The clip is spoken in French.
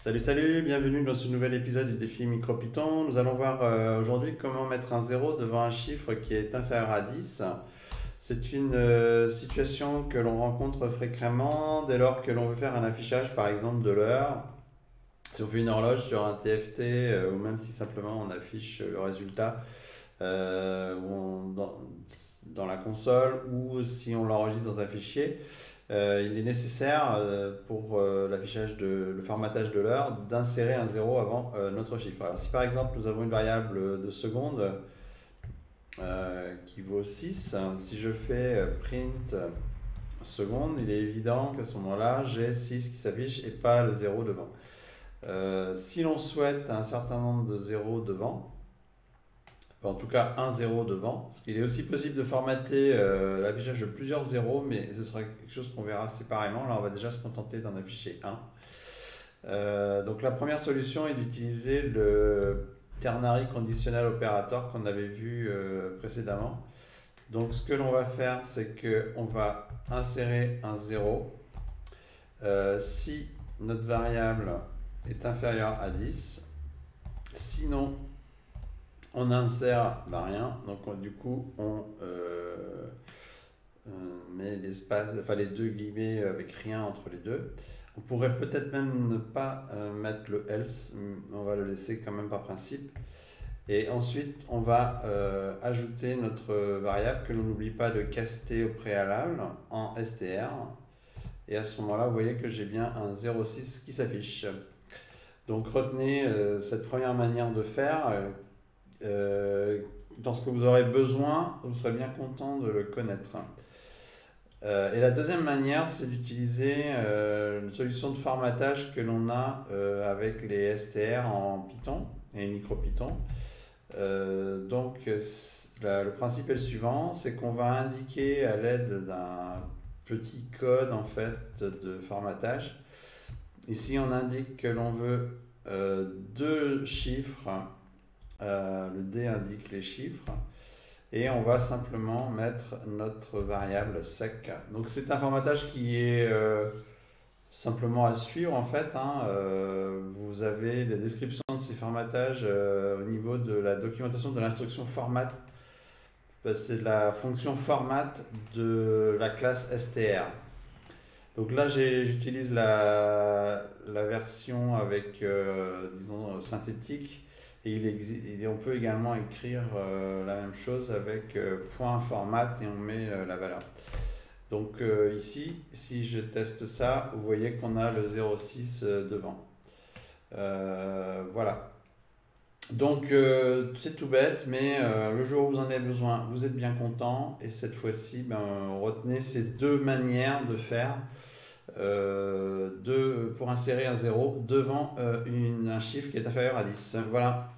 Salut, salut, bienvenue dans ce nouvel épisode du défi MicroPython. Nous allons voir euh, aujourd'hui comment mettre un 0 devant un chiffre qui est inférieur à 10. C'est une euh, situation que l'on rencontre fréquemment dès lors que l'on veut faire un affichage par exemple de l'heure. Si on fait une horloge sur un TFT euh, ou même si simplement on affiche le résultat dans la console ou si on l'enregistre dans un fichier, euh, il est nécessaire euh, pour euh, l'affichage de le formatage de l'heure d'insérer un 0 avant notre chiffre. Alors si par exemple nous avons une variable de seconde qui vaut 6, si je fais print seconde, il est évident qu'à ce moment-là, j'ai 6 qui s'affiche et pas le 0 devant. si l'on souhaite un certain nombre de 0 devant, en tout cas un 0 devant. Il est aussi possible de formater euh, l'affichage de plusieurs zéros, mais ce sera quelque chose qu'on verra séparément. Là, on va déjà se contenter d'en afficher un. Euh, donc la première solution est d'utiliser le ternary conditional operator qu'on avait vu euh, précédemment. Donc ce que l'on va faire, c'est qu'on va insérer un 0 si notre variable est inférieure à 10. Sinon, on insère bah rien, donc du coup on euh, euh, met l'espace, enfin les deux guillemets avec rien entre les deux. On pourrait peut-être même ne pas euh, mettre le else, on va le laisser quand même par principe. Et ensuite, on va ajouter notre variable que l'on n'oublie pas de caster au préalable en str. Et à ce moment-là, vous voyez que j'ai bien un 0,6 qui s'affiche. Donc retenez cette première manière de faire euh, dans ce que vous aurez besoin, vous serez bien content de le connaître. Euh, et la deuxième manière, c'est d'utiliser euh, une solution de formatage que l'on a avec les STR en Python et MicroPython. donc, le principe est le suivant, c'est qu'on va indiquer à l'aide d'un petit code en fait de formatage. Ici, on indique que l'on veut deux chiffres euh, le D indique les chiffres. Et on va simplement mettre notre variable sec. Donc c'est un formatage qui est euh, simplement à suivre en fait. Hein. Euh, vous avez des descriptions de ces formatages au niveau de la documentation de l'instruction format. Bah, c'est la fonction format de la classe str. Donc là, j'utilise la, la, version avec, disons, synthétique et, on peut également écrire euh, la même chose avec euh, point format et on met euh, la valeur. Donc ici, si je teste ça, vous voyez qu'on a le 0,6 devant. voilà. Donc c'est tout bête, mais le jour où vous en avez besoin, vous êtes bien content. Et cette fois-ci, ben, retenez ces deux manières de faire. pour insérer un 0 devant un chiffre qui est inférieur à 10. Voilà.